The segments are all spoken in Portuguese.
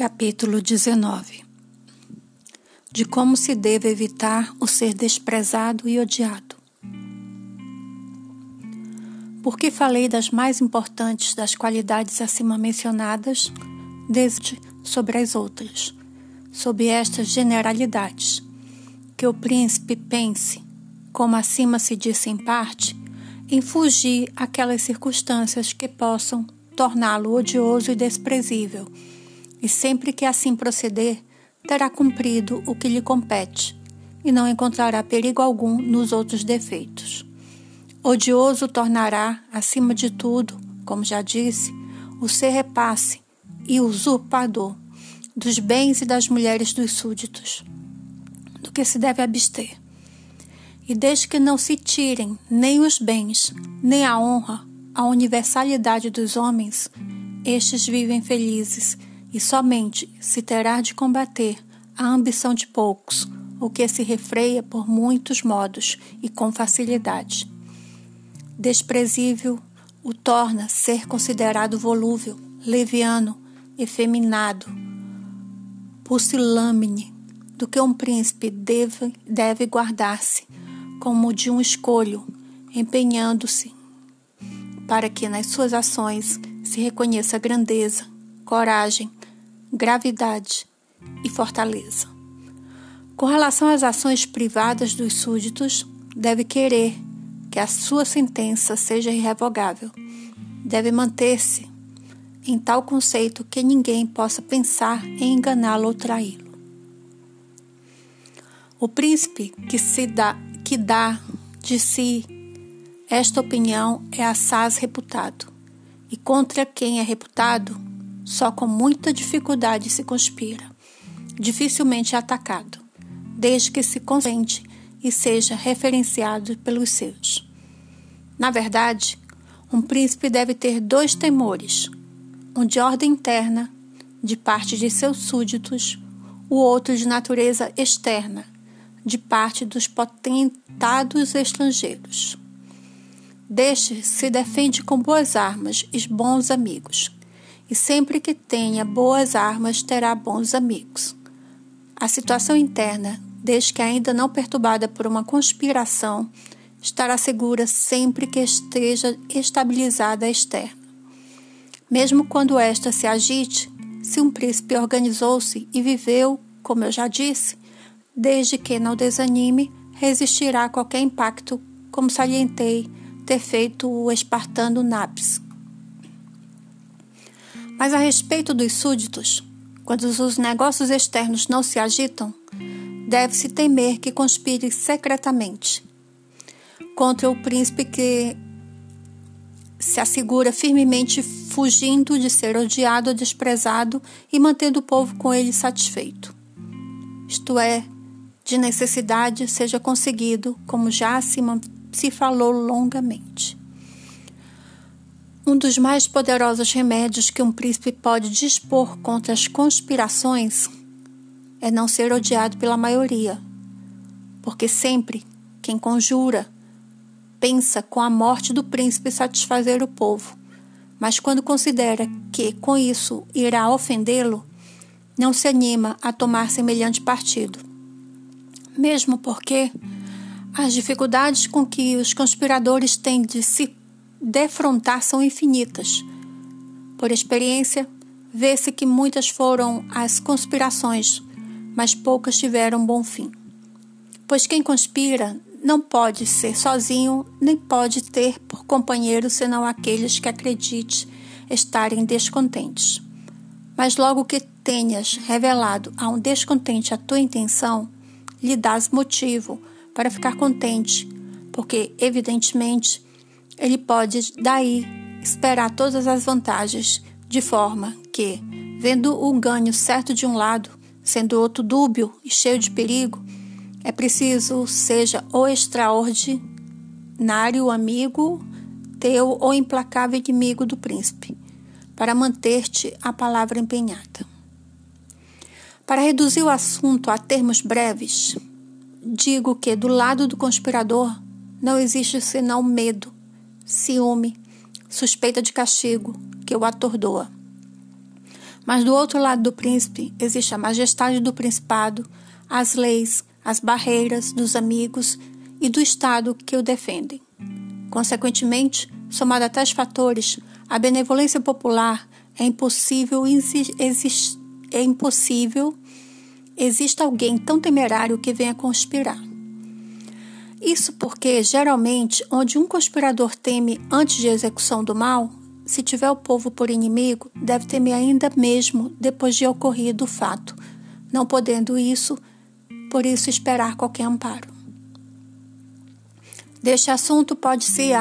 Capítulo 19 De como se deve evitar o ser desprezado e odiado. Porque falei das mais importantes das qualidades acima mencionadas, desde sobre as outras, sob estas generalidades, que o príncipe pense, como acima se disse em parte, em fugir aquelas circunstâncias que possam torná-lo odioso e desprezível, e sempre que assim proceder, terá cumprido o que lhe compete, e não encontrará perigo algum nos outros defeitos. Odioso tornará, acima de tudo, como já disse, o ser repasse e usurpador dos bens e das mulheres dos súditos, do que se deve abster. E desde que não se tirem nem os bens, nem a honra, a universalidade dos homens, estes vivem felizes e somente se terá de combater a ambição de poucos, o que se refreia por muitos modos e com facilidade. Desprezível o torna ser considerado volúvel, leviano, efeminado, pusilâmine, do que um príncipe deve, deve guardar-se como de um escolho, empenhando-se para que nas suas ações se reconheça grandeza, coragem, gravidade e fortaleza. Com relação às ações privadas dos súditos, deve querer que a sua sentença seja irrevogável. Deve manter-se em tal conceito que ninguém possa pensar em enganá-lo ou traí-lo. O príncipe que se dá que dá de si esta opinião é assaz reputado, e contra quem é reputado, só com muita dificuldade se conspira, dificilmente atacado, desde que se consente e seja referenciado pelos seus. Na verdade, um príncipe deve ter dois temores: um de ordem interna, de parte de seus súditos, o outro de natureza externa, de parte dos potentados estrangeiros. Deste se defende com boas armas e bons amigos, e sempre que tenha boas armas terá bons amigos. A situação interna, desde que ainda não perturbada por uma conspiração, estará segura sempre que esteja estabilizada a externa. Mesmo quando esta se agite, se um príncipe organizou-se e viveu, como eu já disse, desde que não desanime, resistirá a qualquer impacto, como salientei ter feito o espartano Naps. Mas a respeito dos súditos, quando os negócios externos não se agitam, deve-se temer que conspire secretamente contra o príncipe que se assegura firmemente fugindo de ser odiado ou desprezado e mantendo o povo com ele satisfeito. Isto é, de necessidade seja conseguido, como já acima se falou longamente. Um dos mais poderosos remédios que um príncipe pode dispor contra as conspirações é não ser odiado pela maioria, porque sempre quem conjura pensa com a morte do príncipe satisfazer o povo, mas quando considera que com isso irá ofendê-lo, não se anima a tomar semelhante partido. Mesmo porque as dificuldades com que os conspiradores têm de se defrontar são infinitas. Por experiência, vê-se que muitas foram as conspirações, mas poucas tiveram bom fim. Pois quem conspira não pode ser sozinho, nem pode ter por companheiro senão aqueles que acredite estarem descontentes. Mas logo que tenhas revelado a um descontente a tua intenção, lhe dás motivo para ficar contente, porque, evidentemente, ele pode daí esperar todas as vantagens, de forma que, vendo o ganho certo de um lado, sendo outro dúbio e cheio de perigo, é preciso seja o extraordinário amigo teu ou implacável inimigo do príncipe, para manter-te a palavra empenhada. Para reduzir o assunto a termos breves, digo que do lado do conspirador não existe senão medo, ciúme, suspeita de castigo que o atordoa. Mas do outro lado do príncipe existe a majestade do principado, as leis, as barreiras dos amigos e do Estado que o defendem. Consequentemente, somado a tais fatores, a benevolência popular é impossível, é impossível exista alguém tão temerário que venha conspirar. Isso porque, geralmente, onde um conspirador teme antes de execução do mal, se tiver o povo por inimigo, deve temer ainda mesmo depois de ocorrido o fato, não podendo isso, por isso esperar qualquer amparo. Deste assunto pode-se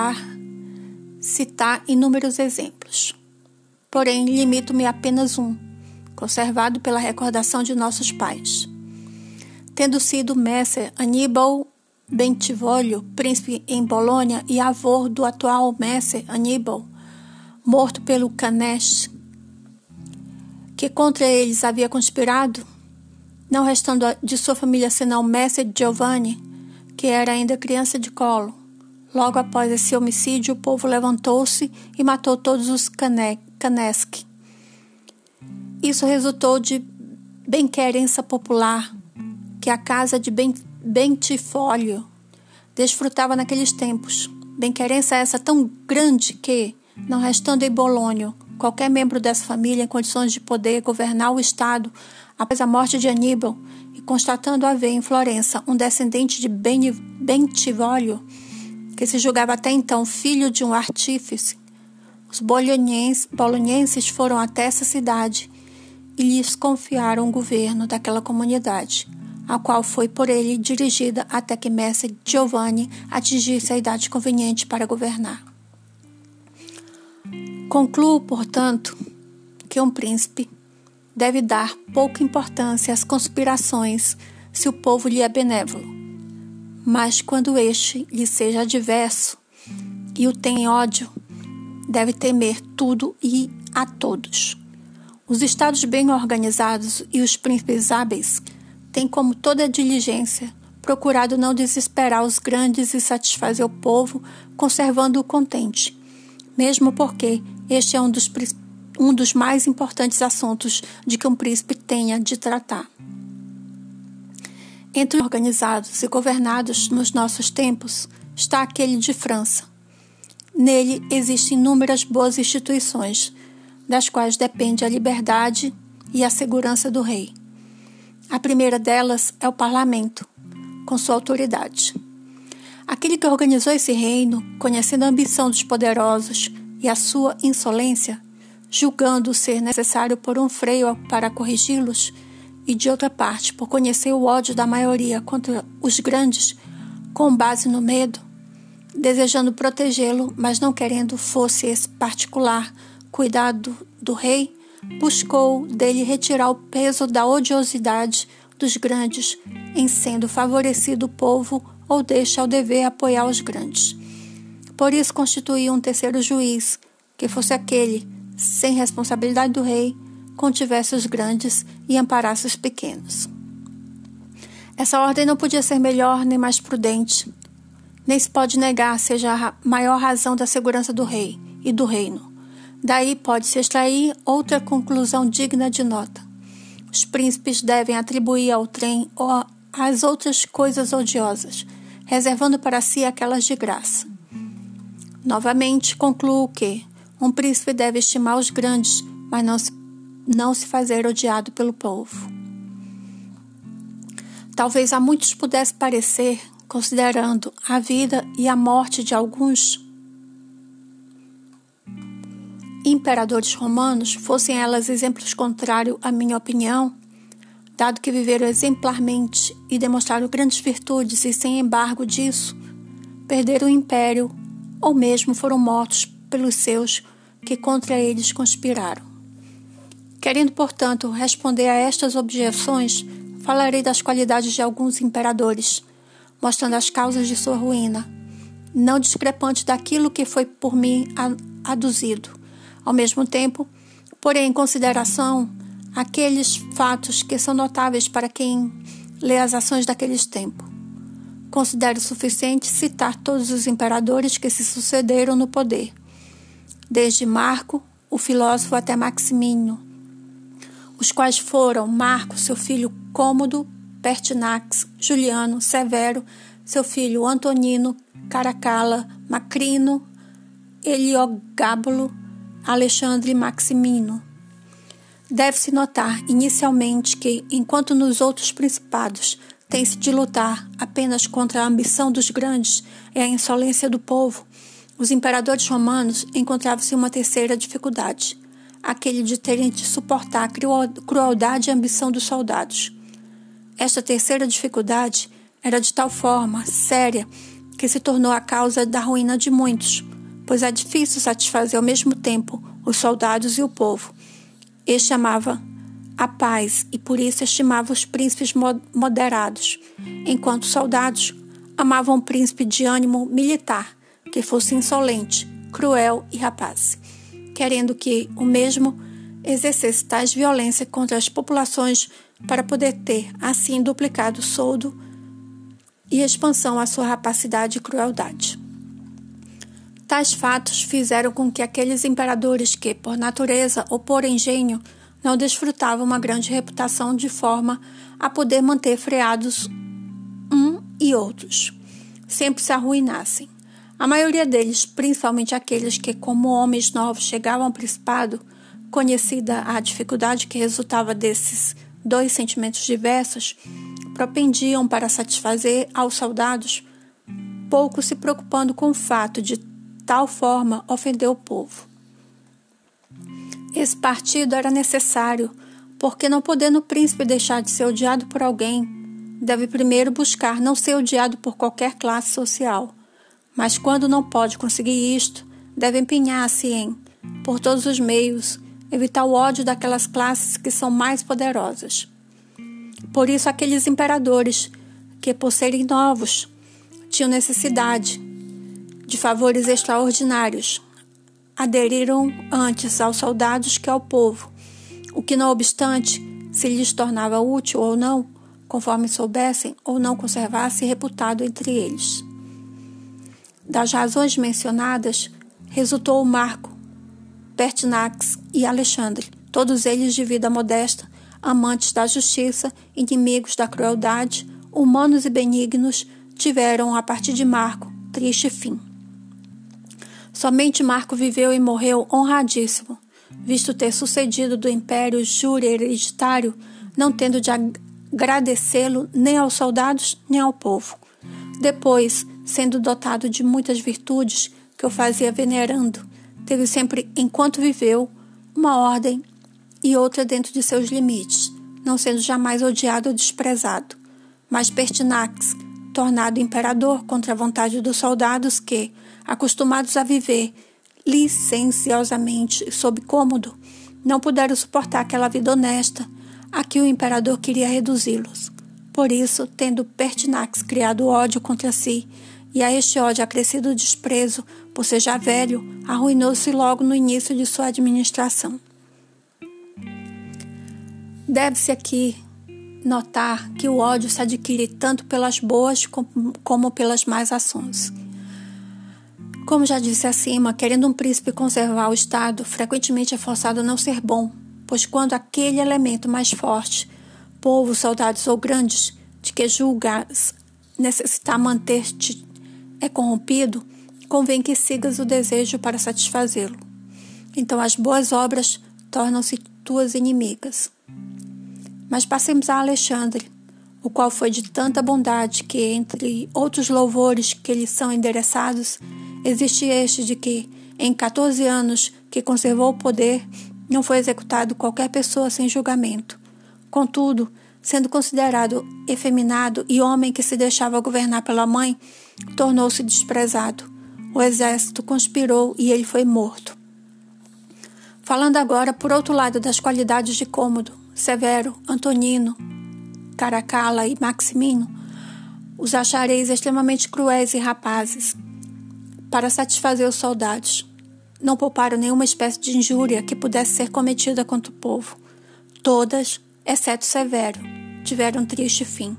citar inúmeros exemplos. Porém, limito-me a apenas um, conservado pela recordação de nossos pais. Tendo sido Messer Aníbal Bentivoglio, príncipe em Bolônia e avô do atual Messer Aníbal, morto pelo Canesh, que contra eles havia conspirado, não restando de sua família senão Messer Giovanni, que era ainda criança de colo. Logo após esse homicídio, o povo levantou-se e matou todos os Caneschi. Isso resultou de bem-querença popular, que a casa de Bentifolio desfrutava naqueles tempos. Bem-querença essa tão grande que, não restando em Bolônio qualquer membro dessa família em condições de poder governar o Estado após a morte de Aníbal e constatando haver em Florença um descendente de Bentivolio, que se julgava até então filho de um artífice, os bolonenses foram até essa cidade e lhes confiaram o governo daquela comunidade, a qual foi por ele dirigida até que Messer Giovanni atingisse a idade conveniente para governar. Concluo, portanto, que um príncipe deve dar pouca importância às conspirações se o povo lhe é benévolo. Mas quando este lhe seja adverso e o tem ódio, deve temer tudo e a todos. Os estados bem organizados e os príncipes hábeis têm, como toda diligência, procurado não desesperar os grandes e satisfazer o povo, conservando-o contente, mesmo porque este é um dos, um dos mais importantes assuntos de que um príncipe tenha de tratar. Entre os organizados e governados nos nossos tempos está aquele de França. Nele existem inúmeras boas instituições, das quais depende a liberdade e a segurança do rei. A primeira delas é o parlamento, com sua autoridade. Aquele que organizou esse reino, conhecendo a ambição dos poderosos, e a sua insolência, julgando ser necessário por um freio para corrigi-los, e de outra parte, por conhecer o ódio da maioria contra os grandes, com base no medo, desejando protegê-lo, mas não querendo fosse esse particular cuidado do rei, buscou dele retirar o peso da odiosidade dos grandes, em sendo favorecido o povo ou deixa ao dever apoiar os grandes. Por isso constituía um terceiro juiz, que fosse aquele, sem responsabilidade do rei, contivesse os grandes e amparasse os pequenos. Essa ordem não podia ser melhor nem mais prudente, nem se pode negar seja a maior razão da segurança do rei e do reino. Daí pode-se extrair outra conclusão digna de nota. Os príncipes devem atribuir ao trem às outras coisas odiosas, reservando para si aquelas de graça. Novamente, concluo que um príncipe deve estimar os grandes, mas não se, não se fazer odiado pelo povo. Talvez a muitos pudesse parecer, considerando a vida e a morte de alguns imperadores romanos, fossem elas exemplos contrários à minha opinião, dado que viveram exemplarmente e demonstraram grandes virtudes e, sem embargo disso, perderam o império ou mesmo foram mortos pelos seus que contra eles conspiraram. Querendo, portanto, responder a estas objeções, falarei das qualidades de alguns imperadores, mostrando as causas de sua ruína, não discrepante daquilo que foi por mim aduzido. Ao mesmo tempo, porém em consideração aqueles fatos que são notáveis para quem lê as ações daqueles tempos. Considero suficiente citar todos os imperadores que se sucederam no poder, desde Marco, o filósofo, até Maximino, os quais foram Marco, seu filho Cômodo, Pertinax, Juliano, Severo, seu filho Antonino, Caracala, Macrino, Heliogábulo, Alexandre Maximino. Deve-se notar inicialmente que, enquanto nos outros principados tem-se de lutar apenas contra a ambição dos grandes e a insolência do povo, os imperadores romanos encontravam-se uma terceira dificuldade, aquele de terem de suportar a crueldade e a ambição dos soldados. Esta terceira dificuldade era de tal forma séria que se tornou a causa da ruína de muitos, pois é difícil satisfazer ao mesmo tempo os soldados e o povo. Este amava a paz e por isso estimava os príncipes moderados, enquanto os soldados amavam um príncipe de ânimo militar, que fosse insolente, cruel e rapaz, querendo que o mesmo exercesse tais violência contra as populações para poder ter, assim, duplicado o soldo e expansão à sua rapacidade e crueldade. Tais fatos fizeram com que aqueles imperadores que, por natureza ou por engenho, não desfrutavam uma grande reputação de forma a poder manter freados um e outros, sempre se arruinassem. A maioria deles, principalmente aqueles que, como homens novos, chegavam ao principado, conhecida a dificuldade que resultava desses dois sentimentos diversos, propendiam para satisfazer aos soldados, pouco se preocupando com o fato de tal forma ofender o povo. Esse partido era necessário, porque não podendo o príncipe deixar de ser odiado por alguém, deve primeiro buscar não ser odiado por qualquer classe social. Mas quando não pode conseguir isto, deve empenhar-se em, por todos os meios, evitar o ódio daquelas classes que são mais poderosas. Por isso, aqueles imperadores, que por serem novos, tinham necessidade de favores extraordinários, aderiram antes aos soldados que ao povo, o que, não obstante, se lhes tornava útil ou não, conforme soubessem ou não conservasse reputado entre eles. Das razões mencionadas, resultou Marco, Pertinax e Alexandre, todos eles de vida modesta, amantes da justiça, inimigos da crueldade, humanos e benignos, tiveram, a partir de Marco, triste fim. Somente Marco viveu e morreu honradíssimo, visto ter sucedido do império júri hereditário, não tendo de agradecê-lo nem aos soldados nem ao povo. Depois, sendo dotado de muitas virtudes que o fazia venerando, teve sempre, enquanto viveu, uma ordem e outra dentro de seus limites, não sendo jamais odiado ou desprezado. Mas Pertinax, tornado imperador contra a vontade dos soldados que, acostumados a viver licenciosamente sob cômodo, não puderam suportar aquela vida honesta a que o imperador queria reduzi-los. Por isso, tendo Pertinax criado ódio contra si, e a este ódio acrescido desprezo por ser já velho, arruinou-se logo no início de sua administração. Deve-se aqui notar que o ódio se adquire tanto pelas boas como pelas más ações. Como já disse acima, querendo um príncipe conservar o Estado, frequentemente é forçado a não ser bom, pois quando aquele elemento mais forte, povo, soldados ou grandes, de que julgas necessitar manter-te é corrompido, convém que sigas o desejo para satisfazê-lo. Então as boas obras tornam-se tuas inimigas. Mas passemos a Alexandre, o qual foi de tanta bondade que, entre outros louvores que lhe são endereçados, existe este de que, em 14 anos que conservou o poder, não foi executado qualquer pessoa sem julgamento. Contudo, sendo considerado efeminado e homem que se deixava governar pela mãe, tornou-se desprezado. O exército conspirou e ele foi morto. Falando agora, por outro lado, das qualidades de Cômodo, Severo, Antonino, Caracala e Maximino, os achareis extremamente cruéis e rapazes. Para satisfazer os soldados, não pouparam nenhuma espécie de injúria que pudesse ser cometida contra o povo. Todas, exceto Severo, tiveram um triste fim.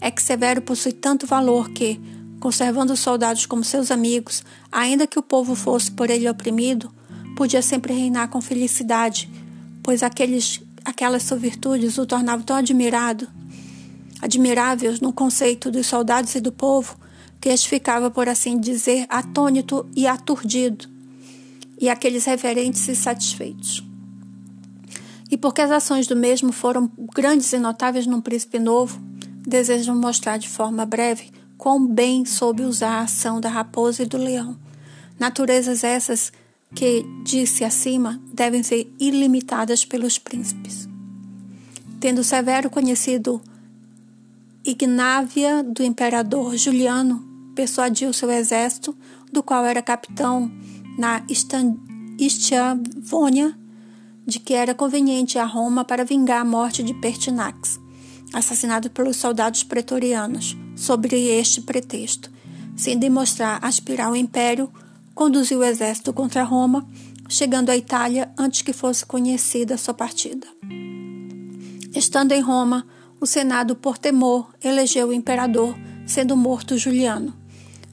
É que Severo possui tanto valor que, conservando os soldados como seus amigos, ainda que o povo fosse por ele oprimido, podia sempre reinar com felicidade, pois aqueles aquelas suas virtudes o tornavam tão admirado, admiráveis no conceito dos soldados e do povo, que este ficava, por assim dizer, atônito e aturdido, e aqueles reverentes e satisfeitos. E porque as ações do mesmo foram grandes e notáveis num príncipe novo, desejo mostrar de forma breve quão bem soube usar a ação da raposa e do leão. Naturezas essas que, disse acima, devem ser ilimitadas pelos príncipes. Tendo Severo conhecido Ignávia do imperador Juliano, persuadiu seu exército, do qual era capitão na Istiavônia, de que era conveniente a Roma para vingar a morte de Pertinax, assassinado pelos soldados pretorianos, sobre este pretexto, sem demonstrar aspirar ao império, conduziu o exército contra Roma, chegando à Itália antes que fosse conhecida sua partida. Estando em Roma, o Senado, por temor, elegeu o imperador, sendo morto Juliano.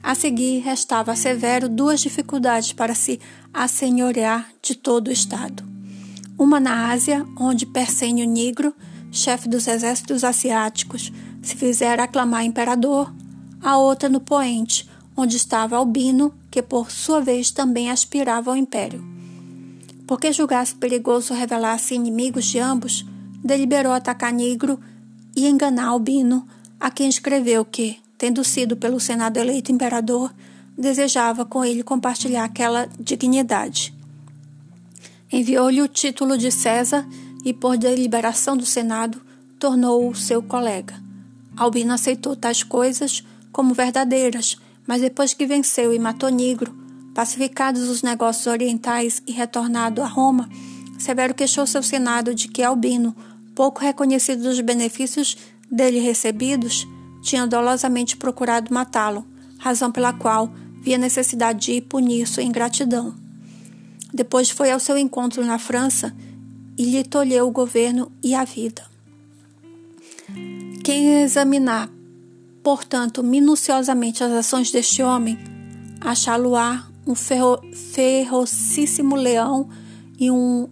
A seguir, restava a Severo duas dificuldades para se assenhorear de todo o Estado. Uma na Ásia, onde Persênio Nigro, chefe dos exércitos asiáticos, se fizera aclamar imperador, a outra no Poente, onde estava Albino, que por sua vez também aspirava ao império. Porque julgasse perigoso revelar-se inimigos de ambos, deliberou atacar Nigro e enganar Albino, a quem escreveu que, tendo sido pelo Senado eleito imperador, desejava com ele compartilhar aquela dignidade. Enviou-lhe o título de César e, por deliberação do Senado, tornou-o seu colega. Albino aceitou tais coisas como verdadeiras, mas depois que venceu e matou Nigro, pacificados os negócios orientais e retornado a Roma, Severo queixou seu Senado de que Albino, pouco reconhecido dos benefícios dele recebidos, tinha dolosamente procurado matá-lo, razão pela qual via necessidade de punir sua ingratidão. Depois foi ao seu encontro na França e lhe tolheu o governo e a vida. Quem examinar, portanto, minuciosamente as ações deste homem, achá-lo-á um ferro, ferocíssimo leão e, um,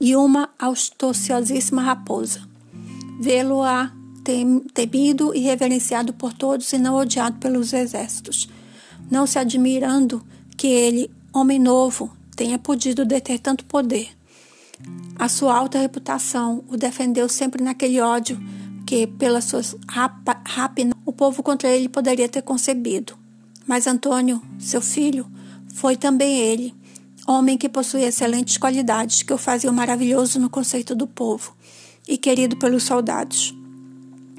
e uma auspiciosíssima raposa. Vê-lo-á temido e reverenciado por todos e não odiado pelos exércitos, não se admirando que ele, homem novo, tenha podido deter tanto poder. A sua alta reputação o defendeu sempre naquele ódio que, pelas suas rápidas, o povo contra ele poderia ter concebido. Mas Antônio, seu filho, foi também ele, homem que possuía excelentes qualidades que o faziam maravilhoso no conceito do povo e querido pelos soldados.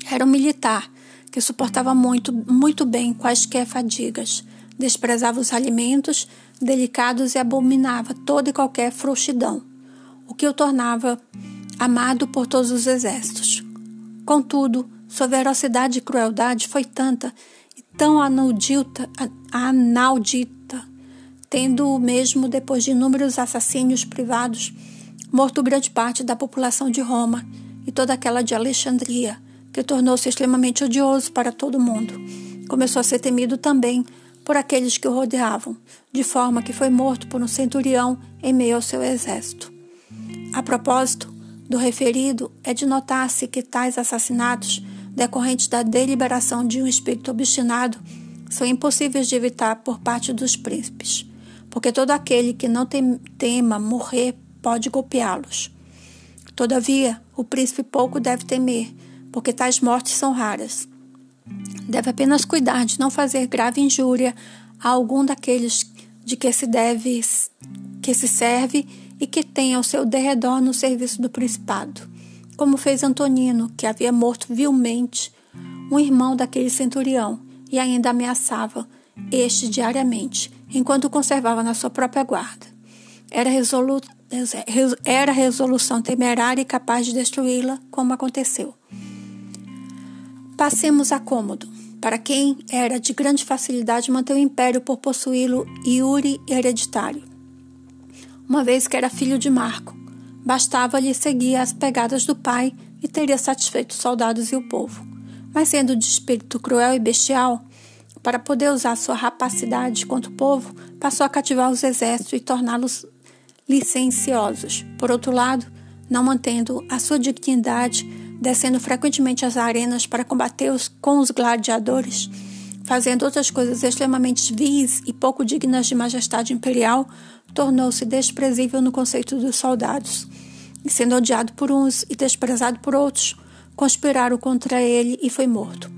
Era um militar que suportava muito, muito bem quaisquer fadigas, desprezava os alimentos delicados e abominava toda e qualquer frouxidão, o que o tornava amado por todos os exércitos. Contudo, sua velocidade e crueldade foi tanta e tão anaudita, tendo mesmo depois de inúmeros assassínios privados, morto grande parte da população de Roma e toda aquela de Alexandria, que tornou-se extremamente odioso para todo mundo. Começou a ser temido também por aqueles que o rodeavam, de forma que foi morto por um centurião em meio ao seu exército. A propósito do referido, é de notar-se que tais assassinatos, decorrentes da deliberação de um espírito obstinado, são impossíveis de evitar por parte dos príncipes, porque todo aquele que não tema morrer pode golpeá-los. Todavia, o príncipe pouco deve temer, porque tais mortes são raras. Deve apenas cuidar de não fazer grave injúria a algum daqueles de que se deve que se serve e que tem ao seu derredor no serviço do principado, como fez Antonino, que havia morto vilmente um irmão daquele centurião e ainda ameaçava este diariamente, enquanto o conservava na sua própria guarda. Era, era resolução temerária e capaz de destruí-la, como aconteceu. Passemos a cômodo. Para quem era de grande facilidade manter o império por possuí-lo iure hereditário. Uma vez que era filho de Marco, bastava-lhe seguir as pegadas do pai e teria satisfeito os soldados e o povo. Mas sendo de espírito cruel e bestial, para poder usar sua rapacidade contra o povo, passou a cativar os exércitos e torná-los licenciosos. Por outro lado, não mantendo a sua dignidade, descendo frequentemente às arenas para combater os, com os gladiadores, fazendo outras coisas extremamente vis e pouco dignas de majestade imperial, tornou-se desprezível no conceito dos soldados, e sendo odiado por uns e desprezado por outros, conspiraram contra ele e foi morto.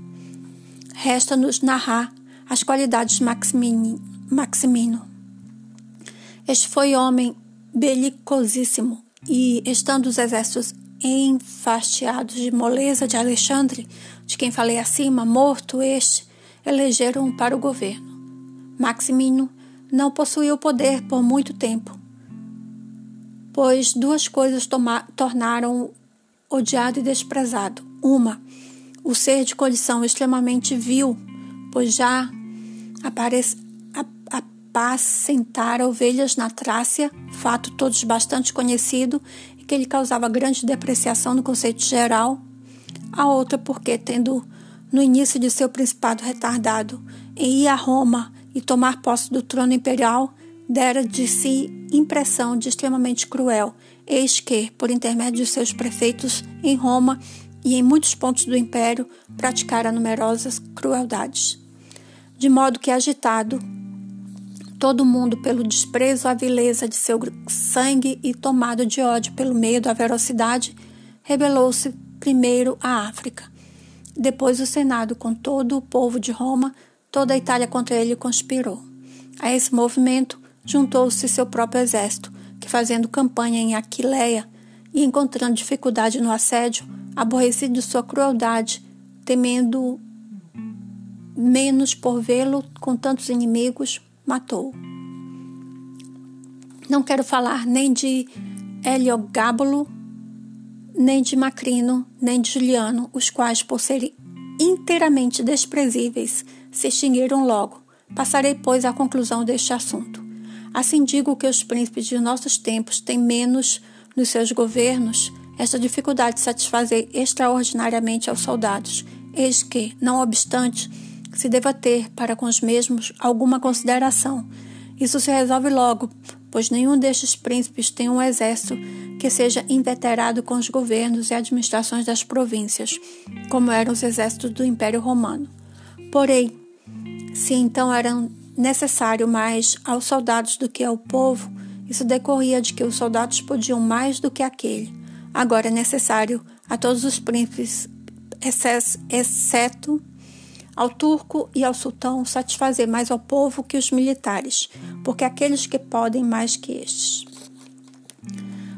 Resta-nos narrar as qualidades de Maximino. Este foi homem belicosíssimo, e, estando os exércitos enfastiados de moleza de Alexandre, de quem falei acima, morto este, elegeram-o para o governo. Maximino não possuía o poder por muito tempo, pois duas coisas tornaram-o odiado e desprezado. Uma, o ser de condição extremamente vil, pois já apacentara ovelhas na Trácia, fato todos bastante conhecido que lhe causava grande depreciação no conceito geral. A outra porque, tendo no início de seu principado retardado em ir a Roma e tomar posse do trono imperial, dera de si impressão de extremamente cruel, eis que, por intermédio de seus prefeitos em Roma e em muitos pontos do império, praticara numerosas crueldades. De modo que, agitado, todo mundo pelo desprezo à vileza de seu sangue e tomado de ódio pelo medo à velocidade, rebelou-se primeiro a África. Depois o Senado, com todo o povo de Roma, toda a Itália contra ele conspirou. A esse movimento juntou-se seu próprio exército, que fazendo campanha em Aquileia e encontrando dificuldade no assédio, aborrecido de sua crueldade, temendo menos por vê-lo com tantos inimigos, matou. Não quero falar nem de Heliogábulo, nem de Macrino, nem de Juliano, os quais, por serem inteiramente desprezíveis, se extinguiram logo. Passarei, pois, à conclusão deste assunto. Assim digo que os príncipes de nossos tempos têm menos nos seus governos esta dificuldade de satisfazer extraordinariamente aos soldados, eis que, não obstante, se deva ter para com os mesmos alguma consideração. Isso se resolve logo, pois nenhum destes príncipes tem um exército que seja inveterado com os governos e administrações das províncias, como eram os exércitos do Império Romano. Porém, se então eram necessário mais aos soldados do que ao povo, isso decorria de que os soldados podiam mais do que aquele. Agora é necessário a todos os príncipes, exceto ao turco e ao sultão satisfazer mais ao povo que os militares, porque aqueles que podem mais que estes.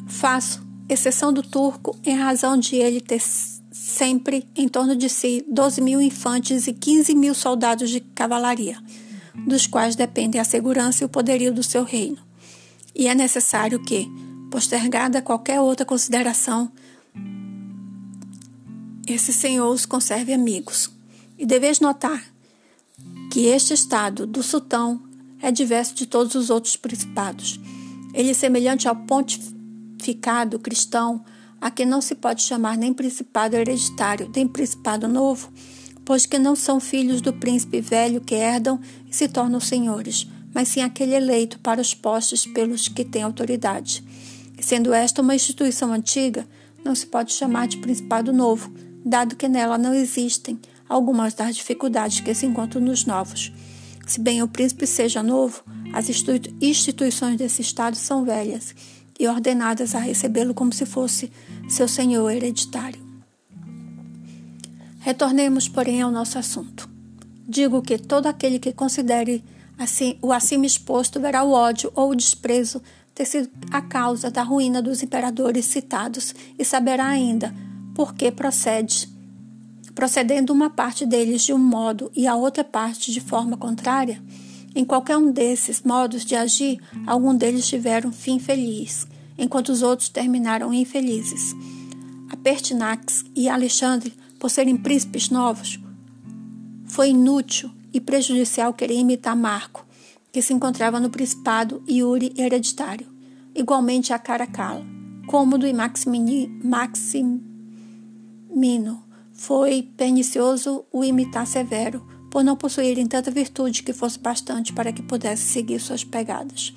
Faço exceção do turco em razão de ele ter sempre em torno de si 12 mil infantes e 15 mil soldados de cavalaria, dos quais dependem a segurança e o poderio do seu reino. E é necessário que, postergada qualquer outra consideração, esse senhor os conserve amigos, e deveis notar que este estado do sultão é diverso de todos os outros principados. Ele é semelhante ao pontificado cristão, a que não se pode chamar nem principado hereditário, nem principado novo, pois que não são filhos do príncipe velho que herdam e se tornam senhores, mas sim aquele eleito para os postes pelos que têm autoridade. E sendo esta uma instituição antiga, não se pode chamar de principado novo, dado que nela não existem algumas das dificuldades que se encontram nos novos. Se bem o príncipe seja novo, as instituições desse Estado são velhas e ordenadas a recebê-lo como se fosse seu senhor hereditário. Retornemos, porém, ao nosso assunto. Digo que todo aquele que considere assim, o acima exposto verá o ódio ou o desprezo ter sido a causa da ruína dos imperadores citados e saberá ainda por que procede procedendo uma parte deles de um modo e a outra parte de forma contrária, em qualquer um desses modos de agir, algum deles tiveram fim feliz, enquanto os outros terminaram infelizes. A Pertinax e Alexandre, por serem príncipes novos, foi inútil e prejudicial querer imitar Marco, que se encontrava no principado Yuri hereditário, igualmente a Caracalla, Cômodo e Maximino, foi pernicioso o imitar Severo, por não possuírem tanta virtude que fosse bastante para que pudesse seguir suas pegadas.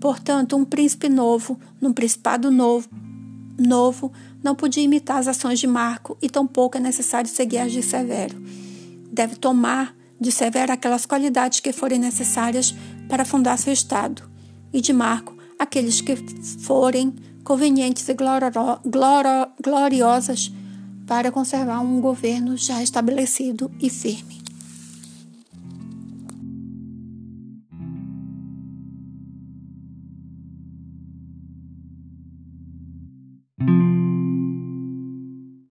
Portanto, um príncipe novo, num principado novo, novo não podia imitar as ações de Marco e tampouco é necessário seguir as de Severo. Deve tomar de Severo aquelas qualidades que forem necessárias para fundar seu Estado, e de Marco aqueles que forem convenientes e gloriosas para conservar um governo já estabelecido e firme.